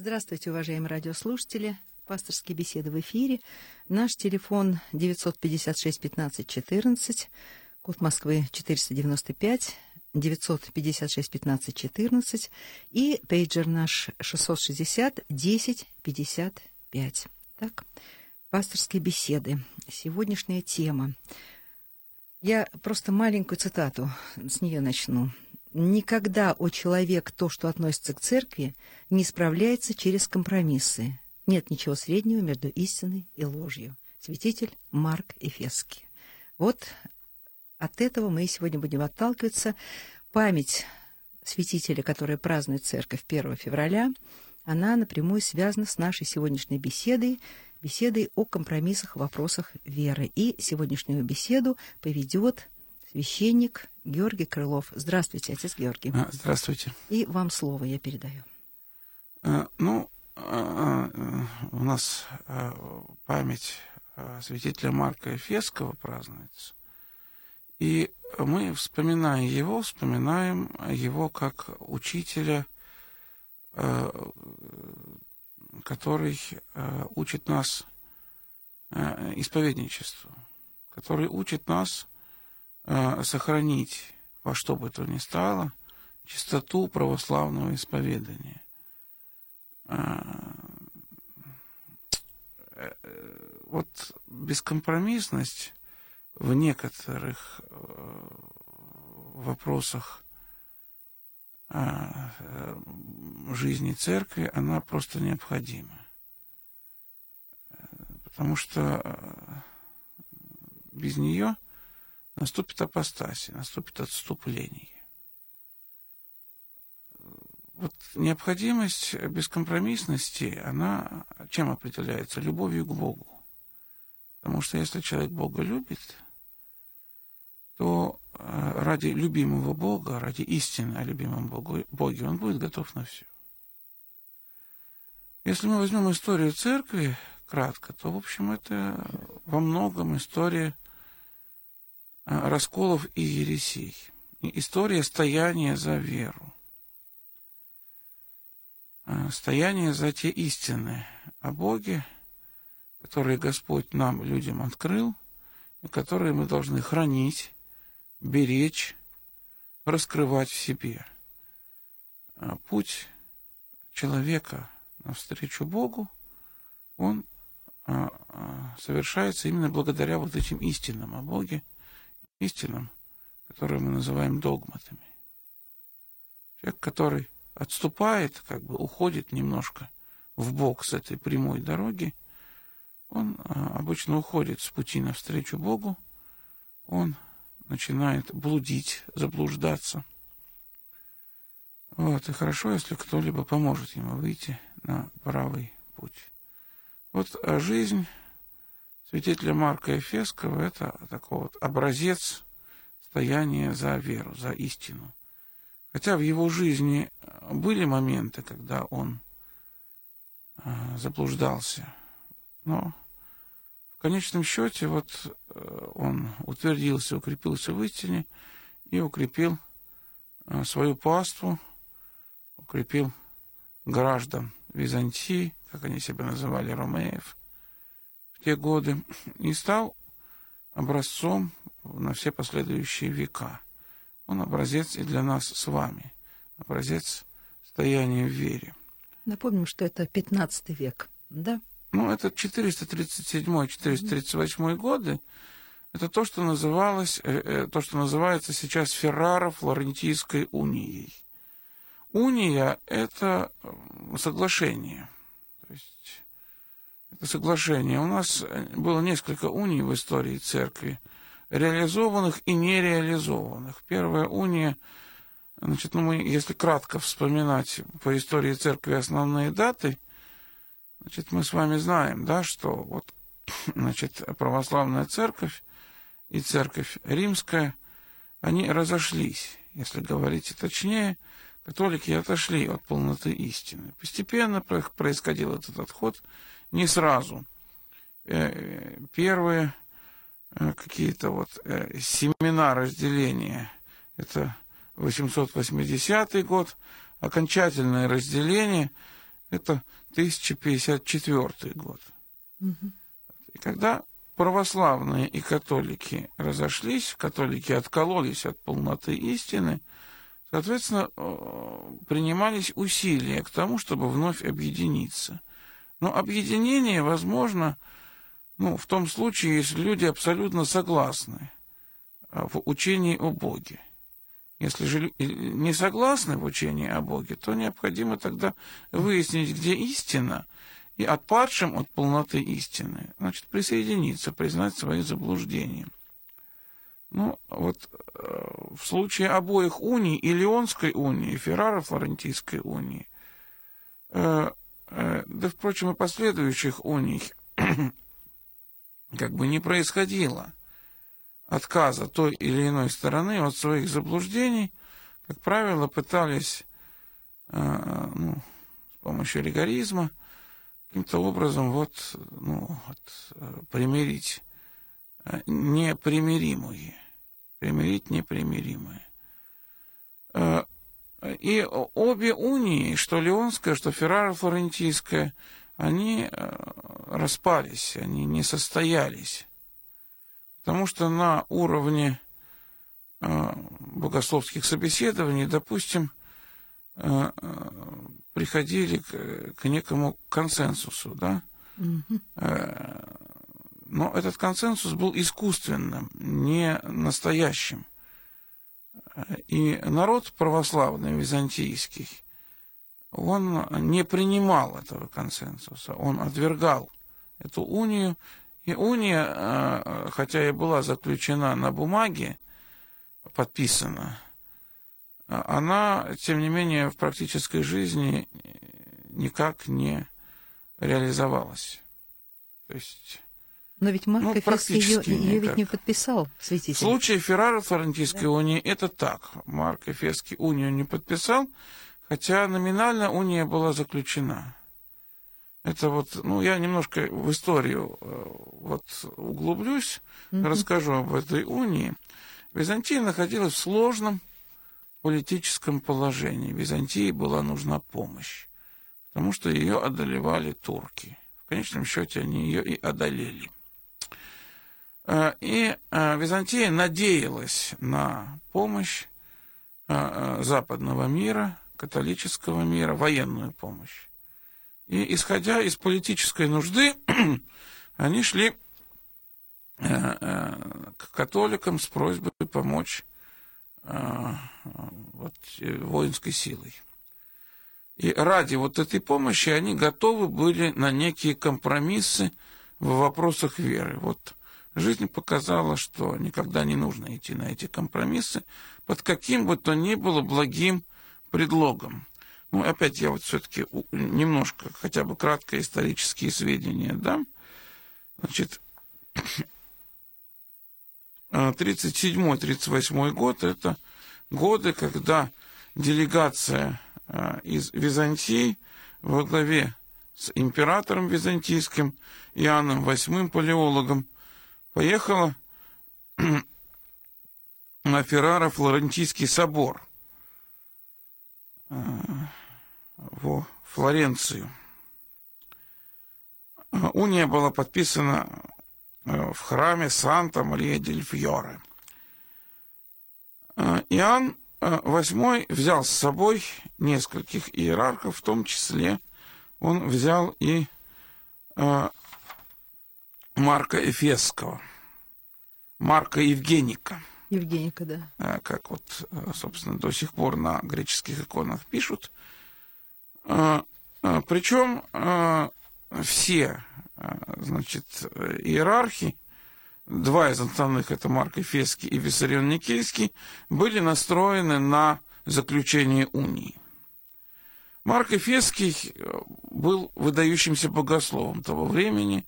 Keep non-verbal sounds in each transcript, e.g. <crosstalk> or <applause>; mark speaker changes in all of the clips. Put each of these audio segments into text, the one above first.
Speaker 1: Здравствуйте, уважаемые радиослушатели. Пасторские беседы в эфире. Наш телефон 956 15 14, код Москвы 495, 956 15 14 и пейджер наш 660 10 55. Так, пасторские беседы. Сегодняшняя тема. Я просто маленькую цитату с нее начну. Никогда, о человек, то, что относится к церкви, не справляется через компромиссы. Нет ничего среднего между истиной и ложью. Святитель Марк Эфесский. Вот от этого мы сегодня будем отталкиваться. Память святителя, который празднует церковь 1 февраля, она напрямую связана с нашей сегодняшней беседой, беседой о компромиссах в вопросах веры. И сегодняшнюю беседу поведет священник Георгий Крылов. Здравствуйте, отец Георгий.
Speaker 2: А, здравствуйте.
Speaker 1: И вам слово я передаю.
Speaker 2: А, ну, а, у нас память святителя Марка Эфесского празднуется. И мы, вспоминая его, вспоминаем его как учителя, который учит нас исповедничеству, который учит нас Э, сохранить во что бы то ни стало чистоту православного исповедания. Э, э, вот бескомпромиссность в некоторых вопросах жизни церкви, она просто необходима. Потому что без нее наступит апостасия, наступит отступление. Вот необходимость бескомпромиссности, она чем определяется? Любовью к Богу. Потому что если человек Бога любит, то э, ради любимого Бога, ради истины о любимом Богу, Боге, он будет готов на все. Если мы возьмем историю церкви кратко, то, в общем, это во многом история расколов и ересей. История стояния за веру. А, стояние за те истины о Боге, которые Господь нам, людям, открыл, и которые мы должны хранить, беречь, раскрывать в себе. А, путь человека навстречу Богу, он совершается именно благодаря вот этим истинам о Боге – истинам, которые мы называем догматами. Человек, который отступает, как бы уходит немножко в бок с этой прямой дороги, он а, обычно уходит с пути навстречу Богу, он начинает блудить, заблуждаться. Вот, и хорошо, если кто-либо поможет ему выйти на правый путь. Вот а жизнь святителя Марка Эфесского это такой вот образец стояния за веру, за истину. Хотя в его жизни были моменты, когда он э, заблуждался, но в конечном счете вот э, он утвердился, укрепился в истине и укрепил э, свою паству, укрепил граждан Византии, как они себя называли, ромеев, в те годы и стал образцом на все последующие века. Он образец и для нас с вами, образец стояния в вере.
Speaker 1: Напомним, что это 15 век, да?
Speaker 2: Ну, это 437-438 годы. Это то, что называлось, э, э, то, что называется сейчас Ферраро-Флорентийской унией. Уния – это соглашение. Это соглашение. У нас было несколько уний в истории церкви, реализованных и нереализованных. Первая уния, значит, ну мы, если кратко вспоминать по истории церкви основные даты, значит, мы с вами знаем, да, что вот, <coughs> значит, православная церковь и церковь римская, они разошлись, если говорить точнее, католики отошли от полноты истины. Постепенно происходил этот отход – не сразу. Э, первые э, какие-то вот э, семена разделения, это 880 год, окончательное разделение, Это 1054 год. И когда православные и католики разошлись, католики откололись от полноты истины, соответственно, принимались усилия к тому, чтобы вновь объединиться. Но объединение возможно ну, в том случае, если люди абсолютно согласны э, в учении о Боге. Если же не согласны в учении о Боге, то необходимо тогда выяснить, где истина, и отпадшим от полноты истины, значит, присоединиться, признать свои заблуждения. Ну, вот э, в случае обоих уний, и Леонской унии, и Ферраро-Флорентийской унии, э, э, да, впрочем, и последующих уний, <clears throat> как бы не происходило отказа той или иной стороны от своих заблуждений, как правило, пытались э, ну, с помощью ригоризма каким-то образом вот, ну, вот, э, примирить э, непримиримые, примирить непримиримые. Э, и обе унии, что Леонская, что Ферраро-Флорентийская, они распались, они не состоялись. Потому что на уровне богословских собеседований, допустим, приходили к, к некому консенсусу, да. Mm-hmm. Но этот консенсус был искусственным, не настоящим. И народ православный, византийский, он не принимал этого консенсуса, он отвергал эту унию. И уния, э, хотя и была заключена на бумаге, подписана, она, тем не менее, в практической жизни никак не реализовалась. То есть...
Speaker 1: Но ведь Марк ну, ее, ее ведь не подписал, святитель. В
Speaker 2: случае Феррара Флорентийской да. унии это так. Марк Эфесский унию не подписал, хотя номинально уния была заключена. Это вот, ну, я немножко в историю э, вот углублюсь, mm-hmm. расскажу об этой унии. Византия находилась в сложном политическом положении. Византии была нужна помощь, потому что ее одолевали турки. В конечном счете они ее и одолели. А, и а, Византия надеялась на помощь а, западного мира, католического мира, военную помощь. И исходя из политической нужды, <clears throat> они шли к католикам с просьбой помочь вот, э, воинской силой. И ради вот этой помощи они готовы были на некие компромиссы в вопросах веры. Вот жизнь показала, что никогда не нужно идти на эти компромиссы под каким бы то ни было благим предлогом. Ну, опять я вот все-таки немножко, хотя бы кратко исторические сведения дам. Значит, <clears throat> 37-38 год – это годы, когда делегация а, из Византии во главе с императором византийским Иоанном VIII Палеологом поехала <clears throat> на Ферраро-Флорентийский собор а, в Флоренцию. Уния была подписана а, в храме Санта-Мария-дель-Фьоре. Иоанн VIII взял с собой нескольких иерархов, в том числе он взял и э, Марка Эфесского, Марка Евгеника.
Speaker 1: Евгеника, да.
Speaker 2: Э, как вот, э, собственно, до сих пор на греческих иконах пишут. Э, причем все, значит, иерархи, два из основных, это Марк Эфесский и Виссарион Никейский, были настроены на заключение унии. Марк Эфесский был выдающимся богословом того времени,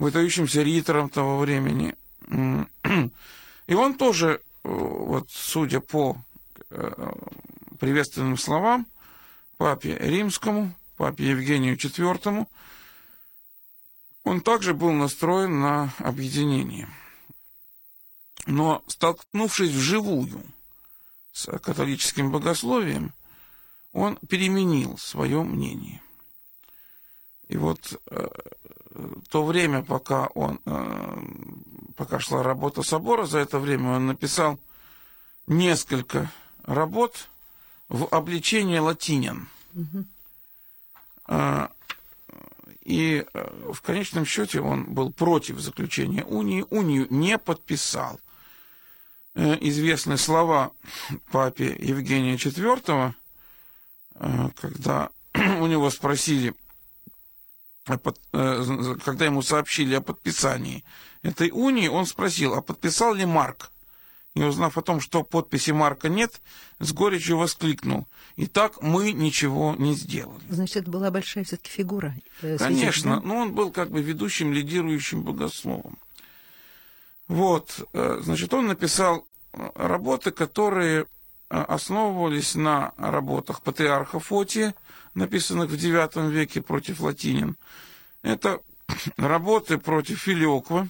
Speaker 2: выдающимся ритором того времени. И он тоже, э, вот судя по э, приветственным словам, папе римскому, папе Евгению IV, он также был настроен на объединение. Но столкнувшись вживую с католическим богословием, он переменил свое мнение. И вот э, то время, пока он, э, пока шла работа собора, за это время он написал несколько работ в обличении латинин. Угу. И э, в конечном счете он был против заключения унии, унию не подписал. Э, известны слова папе Евгения IV, э, когда <clears throat> у него спросили, когда ему сообщили о подписании этой унии, он спросил, а подписал ли Марк? и, узнав о том, что подписи Марка нет, с горечью воскликнул. И так мы ничего не сделали.
Speaker 1: Значит, это была большая все-таки фигура.
Speaker 2: Э, Конечно, да? но он был как бы ведущим, лидирующим богословом. Вот, э, значит, он написал э, работы, которые основывались на работах патриарха Фотия, написанных в IX веке против латинин. Это <clears throat> работы против Филиоква,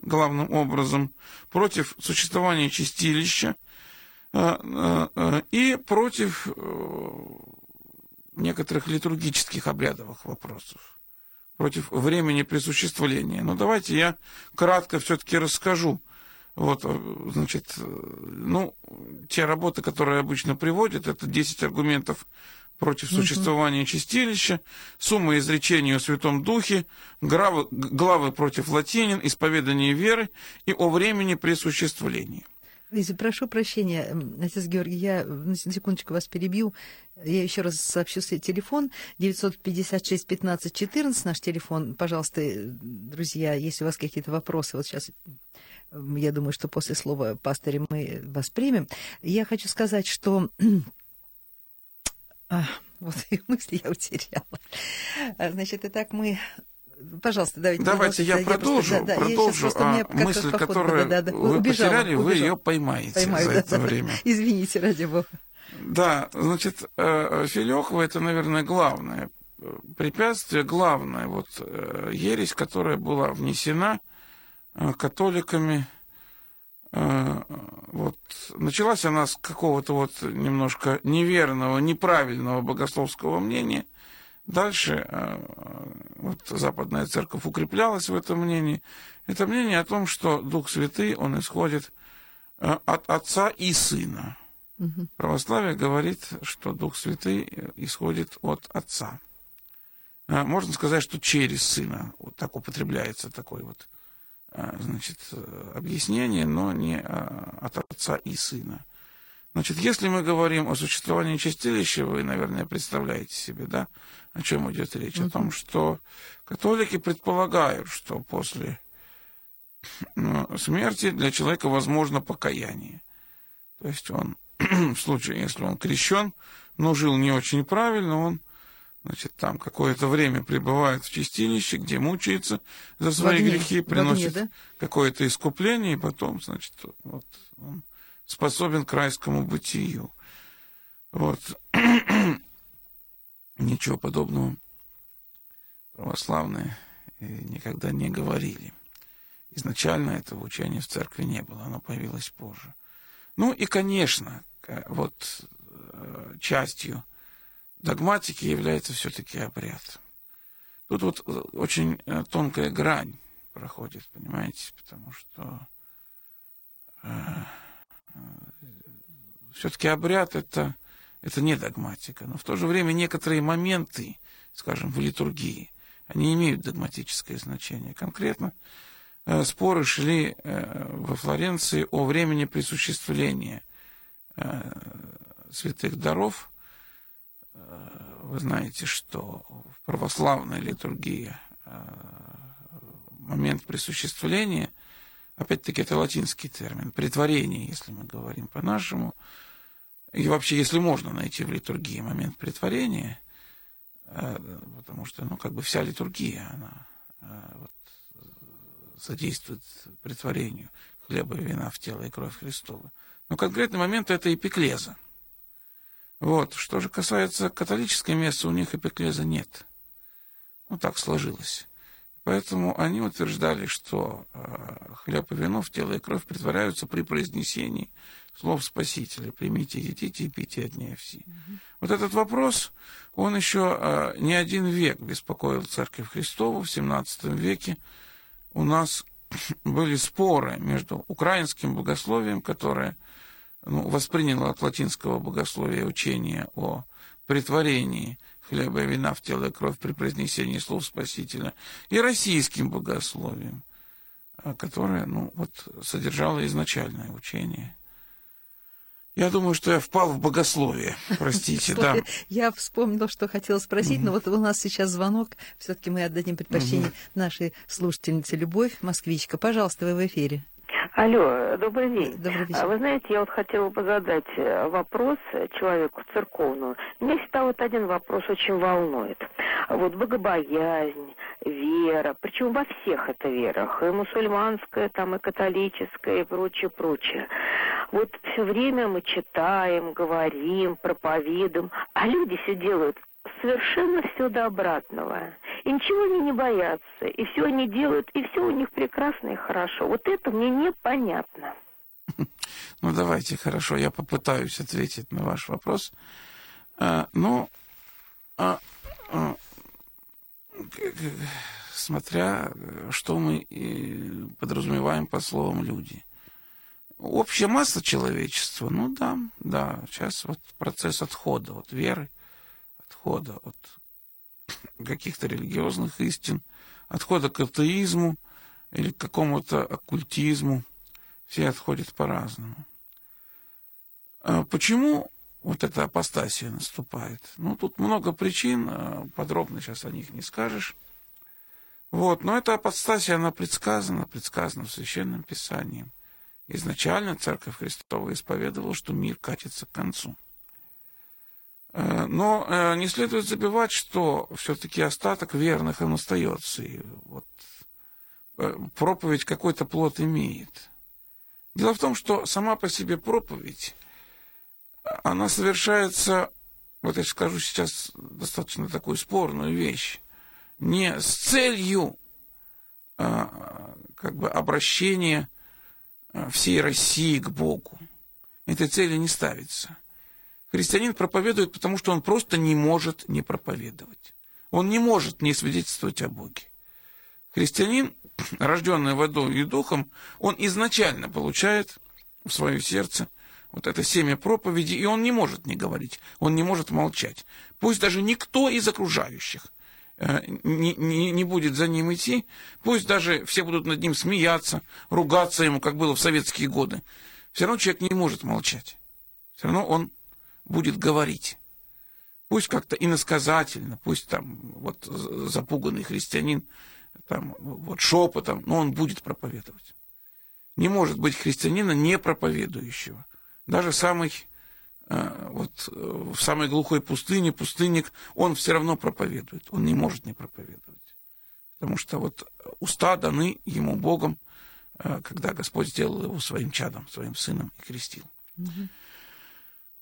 Speaker 2: главным образом, против существования чистилища э, э, э, и против некоторых литургических обрядовых вопросов, против времени присуществления. Но давайте я кратко все-таки расскажу. Вот, значит, ну, те работы, которые обычно приводят, это 10 аргументов против существования чистилища, сумма изречений о Святом Духе, главы, главы против латинин, исповедание веры и о времени присуществления.
Speaker 1: Лиза, прошу прощения, отец Георгий, я на секундочку вас перебью. Я еще раз сообщу свой телефон 956 15 14, наш телефон. Пожалуйста, друзья, если у вас какие-то вопросы, вот сейчас я думаю, что после слова пастыря мы вас примем. Я хочу сказать, что <clears throat> а, вот <laughs> и мысли я утеряла. А, значит, итак, мы Пожалуйста,
Speaker 2: давайте. Давайте я, я продолжу, просто, да, продолжу. Я а мысль, которую да, да, вы убежала, потеряли, убежала. вы ее поймаете Поймаю, за да, это да, время.
Speaker 1: Извините, ради бога.
Speaker 2: Да, значит, э, Филехова это, наверное, главное препятствие, главное вот э, ересь, которая была внесена э, католиками Э, вот, началась она с какого-то вот немножко неверного, неправильного богословского мнения. Дальше э, вот, Западная Церковь укреплялась в этом мнении. Это мнение о том, что Дух Святый, он исходит э, от Отца и Сына. Угу. Православие говорит, что Дух Святый исходит от Отца. Можно сказать, что через Сына. Вот так употребляется такой вот значит, объяснение, но не а, от отца и сына. Значит, если мы говорим о существовании чистилища, вы, наверное, представляете себе, да, о чем идет речь? Mm-hmm. О том, что католики предполагают, что после ну, смерти для человека возможно покаяние. То есть он, <clears throat> в случае, если он крещен, но жил не очень правильно, он значит, там какое-то время пребывает в чистилище, где мучается за свои огне, грехи, приносит огне, да? какое-то искупление, и потом, значит, вот, он способен к райскому бытию. Вот. <clears throat> Ничего подобного православные никогда не говорили. Изначально этого учения в церкви не было, оно появилось позже. Ну и, конечно, вот э, частью догматики является все-таки обряд. Тут вот э, очень э, тонкая грань проходит, понимаете, потому что э, э, все-таки обряд это, это не догматика, но в то же время некоторые моменты, скажем, в литургии, они имеют догматическое значение. Конкретно э, споры шли э, во Флоренции о времени присуществления э, святых даров – вы знаете, что в православной литургии э, момент присуществления, опять-таки это латинский термин, притворение, если мы говорим по-нашему, и вообще, если можно найти в литургии момент притворения, э, потому что, ну, как бы вся литургия, она э, вот, содействует притворению хлеба и вина в тело и кровь Христова. Но конкретный момент это эпиклеза – вот. Что же касается католической мессы, у них эпиклеза нет. Ну, так сложилось. поэтому они утверждали, что хлеб и вино в тело и кровь притворяются при произнесении слов Спасителя. Примите, едите и пейте от ней все. Угу. Вот этот вопрос, он еще не один век беспокоил Церковь Христову в 17 веке. У нас <clears throat> были споры между украинским богословием, которое ну, восприняло от латинского богословия учение о притворении хлеба и вина в тело и кровь при произнесении слов Спасителя, и российским богословием, а, которое ну, вот, содержало изначальное учение. Я думаю, что я впал в богословие. Простите, да.
Speaker 1: Я вспомнила, что хотела спросить, но вот у нас сейчас звонок. Все-таки мы отдадим предпочтение нашей слушательнице Любовь, москвичка. Пожалуйста, вы в эфире.
Speaker 3: Алло, добрый день.
Speaker 1: Добрый вечер.
Speaker 3: А вы знаете, я вот хотела бы задать э, вопрос человеку церковному. Меня всегда вот один вопрос очень волнует. Вот богобоязнь, вера, причем во всех это верах, и мусульманская, там, и католическая, и прочее, прочее. Вот все время мы читаем, говорим, проповедуем, а люди все делают совершенно все до обратного. И ничего они не боятся, и все они делают, и все у них прекрасно и хорошо. Вот это мне непонятно. <laughs>
Speaker 2: Ну, давайте, хорошо, я попытаюсь ответить на ваш вопрос. А, ну, а, а, смотря, что мы подразумеваем по словам «люди». Общая масса человечества, ну да, да, сейчас вот процесс отхода от веры, отхода от каких-то религиозных истин, отхода к атеизму или к какому-то оккультизму. Все отходят по-разному. А почему вот эта апостасия наступает? Ну, тут много причин, а подробно сейчас о них не скажешь. Вот, но эта апостасия, она предсказана, предсказана в Священном Писании. Изначально Церковь Христова исповедовала, что мир катится к концу. Э, но э, не следует забывать, что все-таки остаток верных он остается. И вот э, проповедь какой-то плод имеет. Дело в том, что сама по себе проповедь, она совершается, вот я скажу сейчас достаточно такую спорную вещь, не с целью как бы обращения всей России к Богу. Этой цели не ставится – Христианин проповедует, потому что он просто не может не проповедовать. Он не может не свидетельствовать о Боге. Христианин, <clears throat> рожденный водой и духом, он изначально получает в свое сердце вот это семя проповеди, и он не может не говорить, он не может молчать. Пусть даже никто из окружающих э, не, не, не будет за ним идти, пусть даже все будут над ним смеяться, ругаться ему, как было в советские годы, все равно человек не может молчать. Все равно он будет говорить. Пусть как-то иносказательно, пусть там вот запуганный христианин там вот шепотом, но он будет проповедовать. Не может быть христианина не проповедующего. Даже самый э, вот в самой глухой пустыне пустынник, он все равно проповедует. Он не может не проповедовать. Потому что вот уста даны ему Богом, э, когда Господь сделал его своим чадом, своим сыном и крестил. Угу.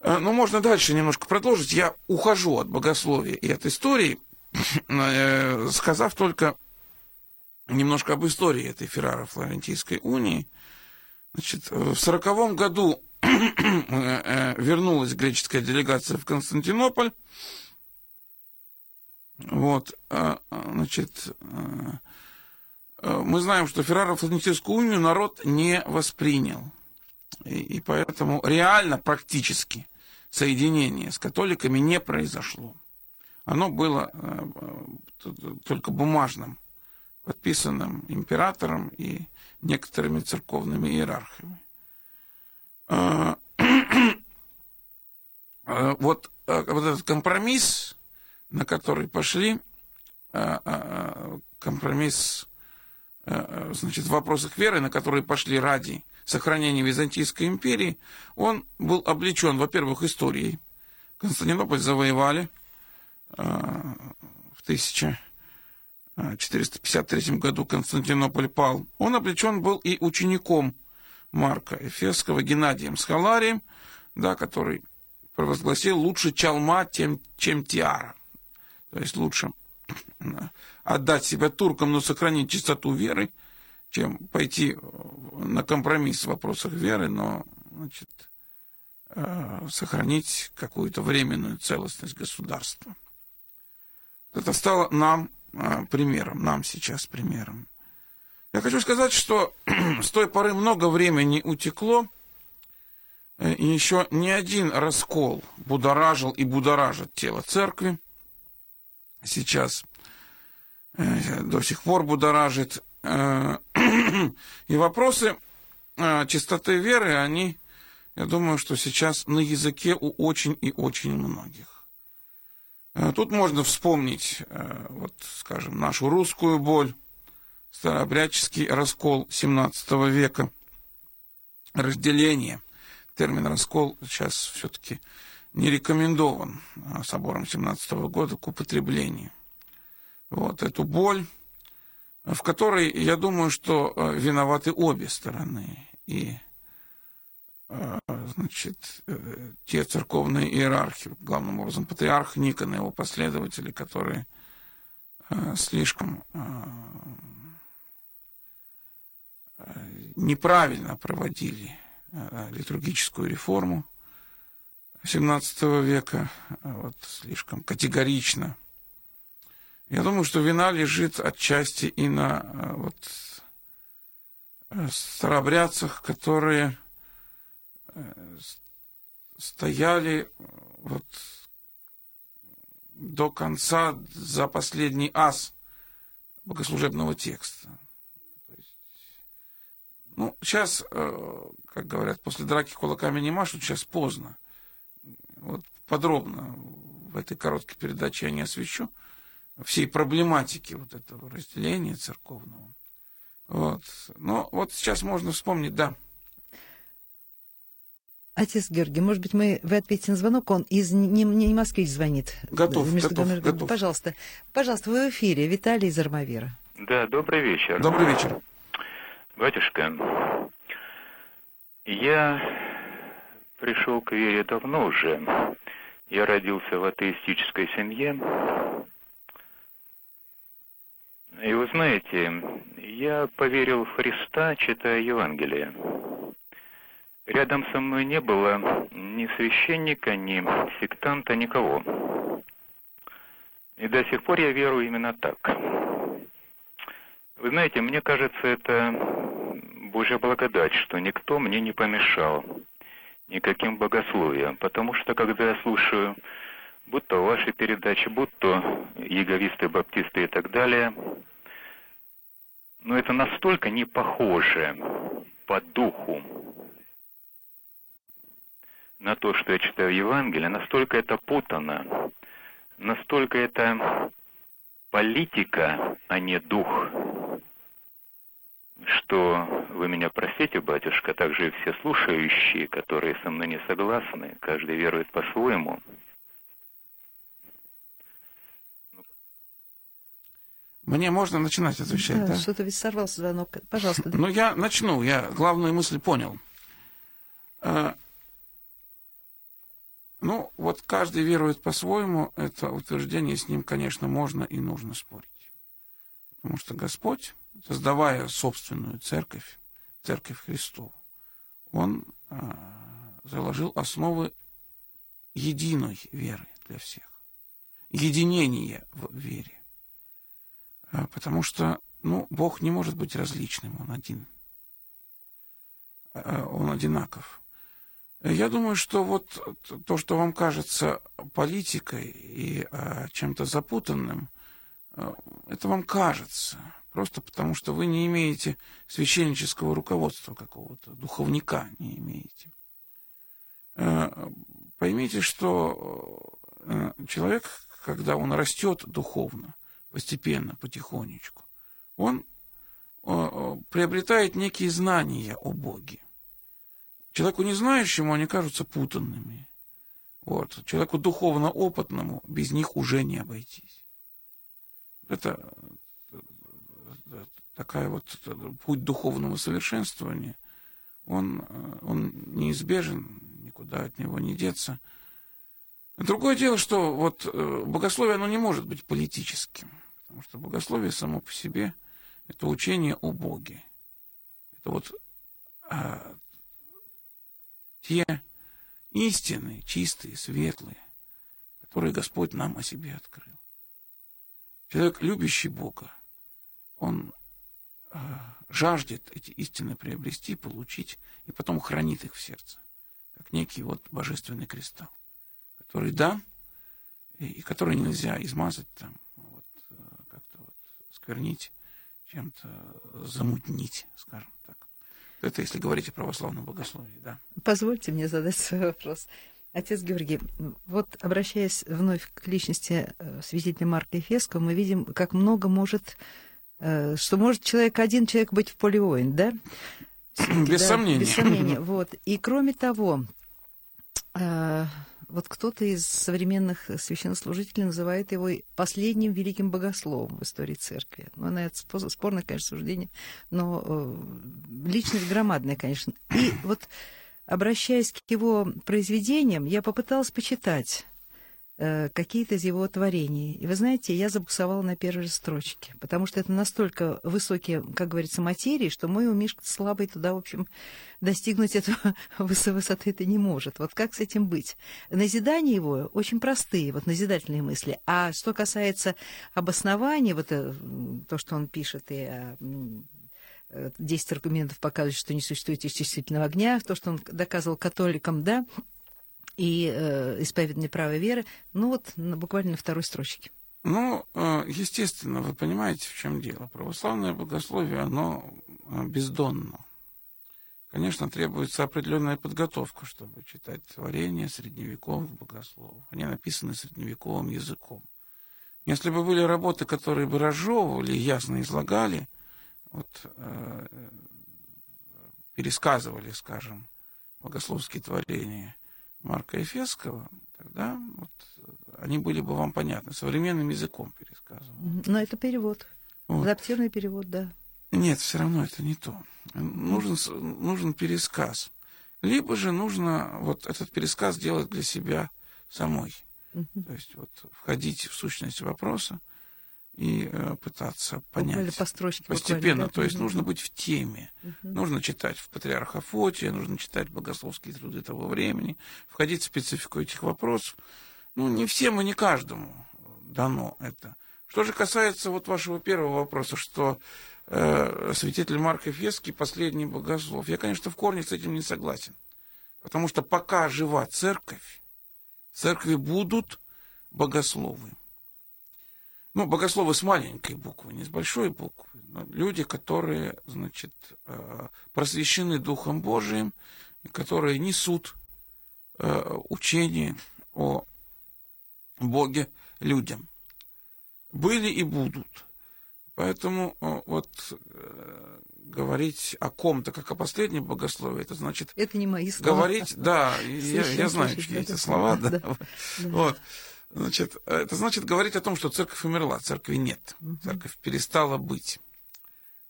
Speaker 2: Э, ну, можно дальше немножко продолжить. Я ухожу от богословия и от истории, <laughs> э, сказав только немножко об истории этой Ферраро-Флорентийской унии. Значит, в сороковом году <clears throat> э, вернулась греческая делегация в Константинополь. Вот, значит, мы знаем, что Ферраро-Флорентийскую унию народ не воспринял. И, и поэтому реально, практически, соединение с католиками не произошло. Оно было э, только бумажным, подписанным императором и некоторыми церковными иерархами. Э, <clears throat> э, вот, вот этот компромисс, на который пошли, компромисс значит, в вопросах веры, на которые пошли ради сохранения Византийской империи, он был облечен, во-первых, историей. Константинополь завоевали э, в 1453 году Константинополь пал. Он облечен был и учеником Марка Эфесского Геннадием Схаларием, да, который провозгласил лучше чалма, тем, чем тиара. То есть лучше отдать себя туркам, но сохранить чистоту веры, чем пойти на компромисс в вопросах веры, но значит, э, сохранить какую-то временную целостность государства. Это стало нам э, примером, нам сейчас примером. Я хочу сказать, что <clears throat> с той поры много времени утекло, э, и еще ни один раскол будоражил и будоражит тело церкви. Сейчас э, до сих пор будоражит. И вопросы чистоты веры, они, я думаю, что сейчас на языке у очень и очень многих. Тут можно вспомнить, вот, скажем, нашу русскую боль, старообрядческий раскол XVII века, разделение. Термин раскол сейчас все-таки не рекомендован а, собором 17 года к употреблению. Вот эту боль, в которой, я думаю, что а, виноваты обе стороны. И а, значит, э, те церковные иерархи, главным образом патриарх Никон и его последователи, которые слишком неправильно проводили э, литургическую реформу XVII века, э, вот слишком категорично. Я думаю, что вина лежит отчасти и на э, вот, старобрядцах, которые стояли вот до конца за последний ас богослужебного текста. Ну, сейчас, э, как говорят, после драки кулаками не машут, сейчас поздно. Вот подробно в этой короткой передаче я не освещу всей проблематики вот этого разделения церковного. Вот. Но вот сейчас можно вспомнить, да.
Speaker 1: Отец Георгий, может быть, мы, вы ответите на звонок, он из не, не Москвы звонит.
Speaker 2: Готов, между, готов, готов.
Speaker 1: Пожалуйста, пожалуйста, вы в эфире. Виталий из Армавира.
Speaker 4: Да, добрый вечер.
Speaker 2: Добрый вечер.
Speaker 4: Батюшка, я пришел к вере давно уже. Я родился в атеистической семье. И вы знаете, я поверил в Христа, читая Евангелие. Рядом со мной не было ни священника, ни сектанта, никого. И до сих пор я верую именно так. Вы знаете, мне кажется, это Божья благодать, что никто мне не помешал никаким богословием, потому что когда я слушаю будто ваши передачи, будто яговисты, баптисты и так далее, но это настолько не похоже по духу на то, что я читаю Евангелие, настолько это путано, настолько это политика, а не дух что вы меня простите, батюшка, также и все слушающие, которые со мной не согласны, каждый верует по-своему.
Speaker 2: Мне можно начинать отвечать, да? да?
Speaker 1: Что-то ведь сорвался звонок. Пожалуйста.
Speaker 2: Ну, я начну. Я главную мысль понял. А, ну, вот каждый верует по-своему. Это утверждение с ним, конечно, можно и нужно спорить. Потому что Господь создавая собственную церковь, церковь Христову, он а, заложил основы единой веры для всех, единения в вере. А, потому что, ну, Бог не может быть различным, он один. А, он одинаков. Я думаю, что вот то, что вам кажется политикой и а, чем-то запутанным, это вам кажется. Просто потому, что вы не имеете священнического руководства какого-то, духовника не имеете. Поймите, что человек, когда он растет духовно, постепенно, потихонечку, он э, приобретает некие знания о Боге. Человеку не знающему они кажутся путанными. Вот. Человеку духовно опытному без них уже не обойтись. Это такая вот путь духовного совершенствования, он, э, он неизбежен, никуда от него не деться. Другое дело, что вот э, богословие, оно не может быть политическим. Потому что богословие само по себе – это учение о Боге. Это вот а, те истины, чистые, светлые, которые Господь нам о себе открыл. Человек, любящий Бога, он э, жаждет эти истины приобрести, получить, и потом хранит их в сердце, как некий вот божественный кристалл, который да, и, и который нельзя измазать там, вот, э, как-то вот сквернить, чем-то замутнить, скажем так. Это если говорить о православном богословии, да.
Speaker 1: Позвольте мне задать свой вопрос. Отец Георгий, вот обращаясь вновь к личности э, святителя Марка Ефесского, мы видим, как много может, э, что может человек, один человек быть в поле воин, да? <clears throat>
Speaker 2: Без да, сомнения.
Speaker 1: Без сомнения, <laughs> вот. И кроме того, вот кто-то из современных священнослужителей называет его последним великим богословом в истории церкви. Ну, на это спорное, конечно, суждение, но личность громадная, конечно. И вот обращаясь к его произведениям, я попыталась почитать э, какие-то из его творений. И вы знаете, я забуксовала на первой же строчке, потому что это настолько высокие, как говорится, материи, что мой умишка слабый туда, в общем, достигнуть этого <laughs> высоты это не может. Вот как с этим быть? Назидания его очень простые, вот назидательные мысли. А что касается обоснования, вот э, то, что он пишет и о 10 аргументов показывают, что не существует естественного огня, то, что он доказывал католикам, да, и э, исповедание правой веры, ну вот буквально на второй строчке.
Speaker 2: Ну, э, естественно, вы понимаете, в чем дело. Православное богословие, оно э, бездонно. Конечно, требуется определенная подготовка, чтобы читать творения средневековых богословов. Они написаны средневековым языком. Если бы были работы, которые бы разжевывали, ясно излагали, вот, э, пересказывали, скажем, богословские творения Марка Ефесского, тогда вот, они были бы вам понятны. Современным языком пересказывал.
Speaker 1: Но это перевод. Вот. Адаптированный перевод, да.
Speaker 2: Нет, все равно это не то. Нужен, нужен пересказ. Либо же нужно вот этот пересказ делать для себя самой. Угу. То есть вот входить в сущность вопроса, и э, пытаться понять
Speaker 1: по строчке,
Speaker 2: постепенно. Да? То есть нужно быть в теме. Угу. Нужно читать в Патриарха Фотия, нужно читать богословские труды того времени, входить в специфику этих вопросов. Ну, не всем и не каждому дано это. Что же касается вот вашего первого вопроса, что э, святитель Марк Эфесский последний богослов, я, конечно, в корне с этим не согласен. Потому что пока жива церковь, церкви будут богословы. Ну, богословы с маленькой буквы, не с большой буквы. Но люди, которые, значит, э, просвещены Духом Божиим, и которые несут э, учение о Боге людям. Были и будут. Поэтому э, вот говорить о ком-то, как о последнем богословии, это значит...
Speaker 1: Это не мои слова.
Speaker 2: Говорить, да, я, я знаю, чьи эти слова, <laughs> да. да. Вот. Значит, это значит говорить о том, что церковь умерла, церкви нет, церковь перестала быть.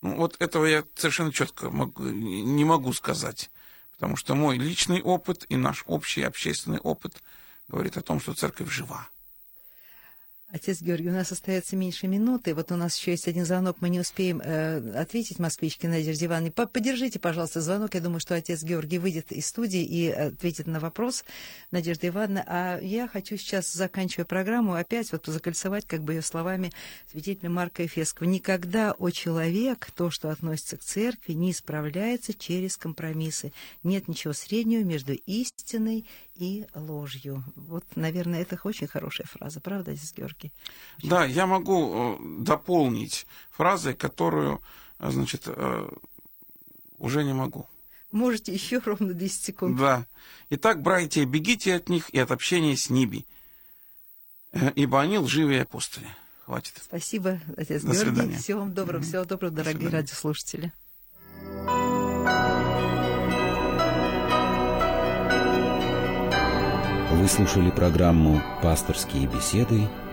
Speaker 2: Ну, вот этого я совершенно четко могу, не могу сказать, потому что мой личный опыт и наш общий общественный опыт говорит о том, что церковь жива.
Speaker 1: Отец Георгий, у нас остается меньше минуты. Вот у нас еще есть один звонок, мы не успеем э, ответить москвичке Надежде Ивановне. Поддержите, пожалуйста, звонок. Я думаю, что отец Георгий выйдет из студии и ответит на вопрос Надежды Ивановны. А я хочу сейчас, заканчивая программу, опять вот закольцевать как бы ее словами святителя Марка Эфесского. Никогда, о человек, то, что относится к церкви, не исправляется через компромиссы. Нет ничего среднего между истиной и ложью. Вот, наверное, это очень хорошая фраза, правда, отец Георгий?
Speaker 2: Очень. Да, я могу э, дополнить фразой, которую, э, значит, э, уже не могу.
Speaker 1: Можете еще ровно 10 секунд.
Speaker 2: Да. Итак, братья, бегите от них и от общения с Ниби, ибо они лживые апостоли. Хватит.
Speaker 1: Спасибо, отец До Георгий. Свидания. Всего вам доброго, всего доброго, дорогие радиослушатели.
Speaker 5: Вы слушали программу «Пасторские беседы»